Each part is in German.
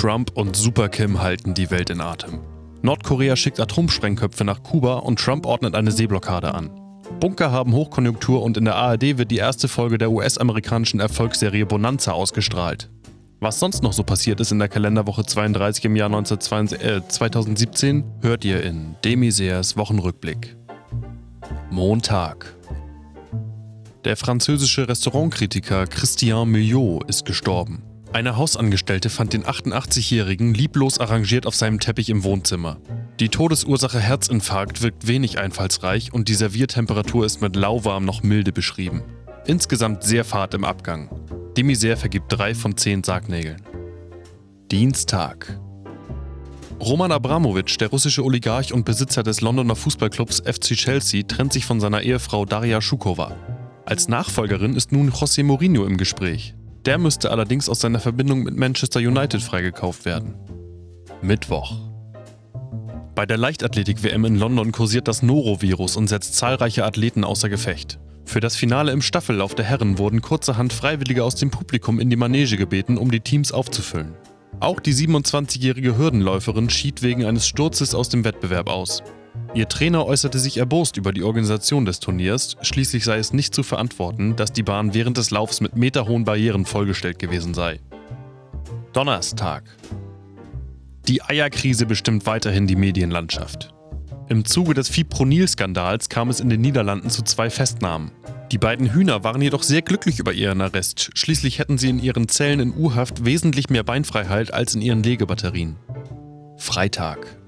Trump und Super Kim halten die Welt in Atem. Nordkorea schickt Atomsprengköpfe nach Kuba und Trump ordnet eine Seeblockade an. Bunker haben Hochkonjunktur und in der ARD wird die erste Folge der US-amerikanischen Erfolgsserie Bonanza ausgestrahlt. Was sonst noch so passiert ist in der Kalenderwoche 32 im Jahr 1922, äh, 2017, hört ihr in Demiseers Wochenrückblick. Montag. Der französische Restaurantkritiker Christian Millot ist gestorben. Eine Hausangestellte fand den 88-Jährigen lieblos arrangiert auf seinem Teppich im Wohnzimmer. Die Todesursache Herzinfarkt wirkt wenig einfallsreich und die Serviertemperatur ist mit lauwarm noch milde beschrieben. Insgesamt sehr fad im Abgang. Demiser vergibt drei von zehn Sargnägeln. Dienstag. Roman Abramowitsch, der russische Oligarch und Besitzer des Londoner Fußballclubs FC Chelsea, trennt sich von seiner Ehefrau Daria Schukowa. Als Nachfolgerin ist nun José Mourinho im Gespräch. Der müsste allerdings aus seiner Verbindung mit Manchester United freigekauft werden. Mittwoch. Bei der Leichtathletik-WM in London kursiert das Norovirus und setzt zahlreiche Athleten außer Gefecht. Für das Finale im Staffellauf der Herren wurden kurzerhand Freiwillige aus dem Publikum in die Manege gebeten, um die Teams aufzufüllen. Auch die 27-jährige Hürdenläuferin schied wegen eines Sturzes aus dem Wettbewerb aus. Ihr Trainer äußerte sich erbost über die Organisation des Turniers, schließlich sei es nicht zu verantworten, dass die Bahn während des Laufs mit meterhohen Barrieren vollgestellt gewesen sei. Donnerstag. Die Eierkrise bestimmt weiterhin die Medienlandschaft. Im Zuge des Fipronil-Skandals kam es in den Niederlanden zu zwei Festnahmen. Die beiden Hühner waren jedoch sehr glücklich über ihren Arrest. Schließlich hätten sie in ihren Zellen in U-Haft wesentlich mehr Beinfreiheit als in ihren Legebatterien. Freitag.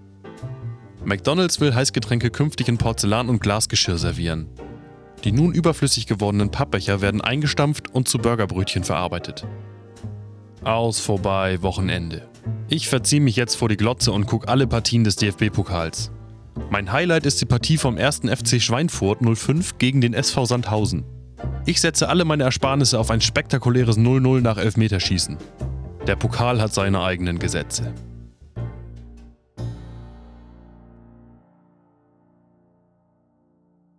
McDonald's will Heißgetränke künftig in Porzellan- und Glasgeschirr servieren. Die nun überflüssig gewordenen Pappbecher werden eingestampft und zu Burgerbrötchen verarbeitet. Aus, vorbei, Wochenende. Ich verziehe mich jetzt vor die Glotze und gucke alle Partien des DFB-Pokals. Mein Highlight ist die Partie vom 1. FC Schweinfurt 05 gegen den SV Sandhausen. Ich setze alle meine Ersparnisse auf ein spektakuläres 0-0 nach Elfmeterschießen. Der Pokal hat seine eigenen Gesetze.